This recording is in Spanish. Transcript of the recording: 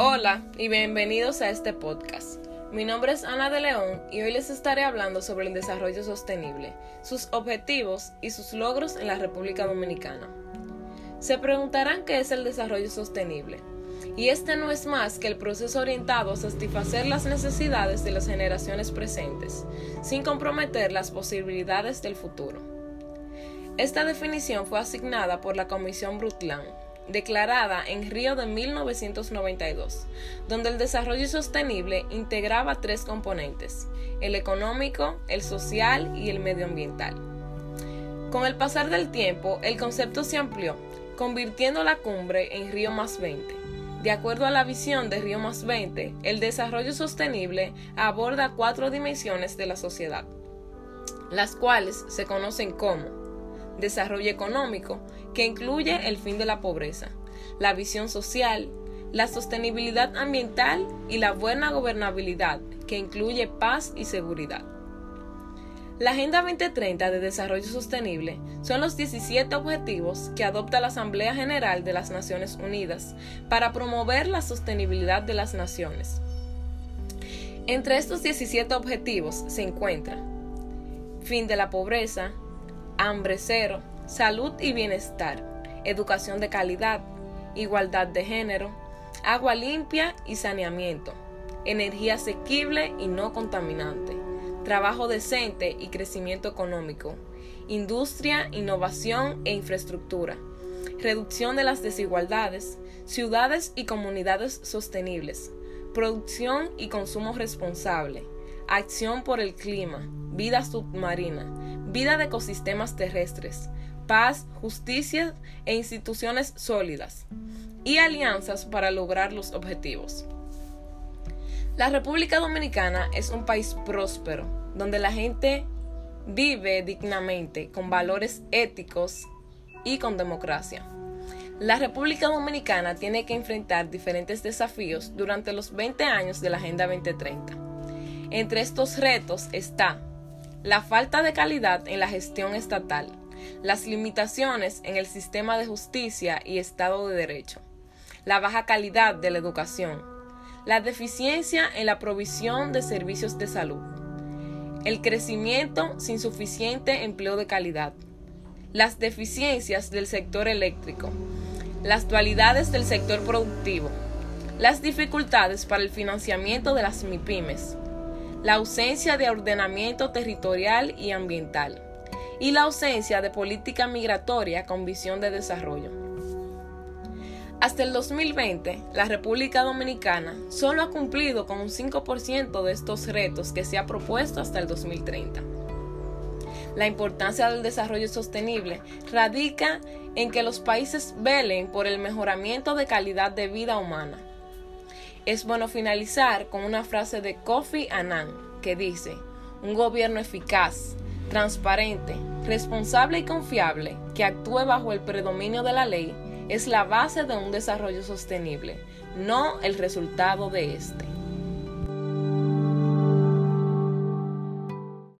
Hola y bienvenidos a este podcast. Mi nombre es Ana de León y hoy les estaré hablando sobre el desarrollo sostenible, sus objetivos y sus logros en la República Dominicana. Se preguntarán qué es el desarrollo sostenible. Y este no es más que el proceso orientado a satisfacer las necesidades de las generaciones presentes, sin comprometer las posibilidades del futuro. Esta definición fue asignada por la Comisión Brundtland declarada en Río de 1992, donde el desarrollo sostenible integraba tres componentes, el económico, el social y el medioambiental. Con el pasar del tiempo, el concepto se amplió, convirtiendo la cumbre en Río más 20. De acuerdo a la visión de Río más 20, el desarrollo sostenible aborda cuatro dimensiones de la sociedad, las cuales se conocen como desarrollo económico, que incluye el fin de la pobreza, la visión social, la sostenibilidad ambiental y la buena gobernabilidad, que incluye paz y seguridad. La Agenda 2030 de Desarrollo Sostenible son los 17 objetivos que adopta la Asamblea General de las Naciones Unidas para promover la sostenibilidad de las naciones. Entre estos 17 objetivos se encuentra fin de la pobreza, hambre cero, salud y bienestar, educación de calidad, igualdad de género, agua limpia y saneamiento, energía asequible y no contaminante, trabajo decente y crecimiento económico, industria, innovación e infraestructura, reducción de las desigualdades, ciudades y comunidades sostenibles, producción y consumo responsable, acción por el clima, vida submarina, vida de ecosistemas terrestres, paz, justicia e instituciones sólidas, y alianzas para lograr los objetivos. La República Dominicana es un país próspero, donde la gente vive dignamente, con valores éticos y con democracia. La República Dominicana tiene que enfrentar diferentes desafíos durante los 20 años de la Agenda 2030. Entre estos retos está la falta de calidad en la gestión estatal, las limitaciones en el sistema de justicia y Estado de Derecho, la baja calidad de la educación, la deficiencia en la provisión de servicios de salud, el crecimiento sin suficiente empleo de calidad, las deficiencias del sector eléctrico, las dualidades del sector productivo, las dificultades para el financiamiento de las MIPIMES, la ausencia de ordenamiento territorial y ambiental y la ausencia de política migratoria con visión de desarrollo. Hasta el 2020, la República Dominicana solo ha cumplido con un 5% de estos retos que se ha propuesto hasta el 2030. La importancia del desarrollo sostenible radica en que los países velen por el mejoramiento de calidad de vida humana es bueno finalizar con una frase de Kofi Annan que dice, un gobierno eficaz, transparente, responsable y confiable que actúe bajo el predominio de la ley es la base de un desarrollo sostenible, no el resultado de este.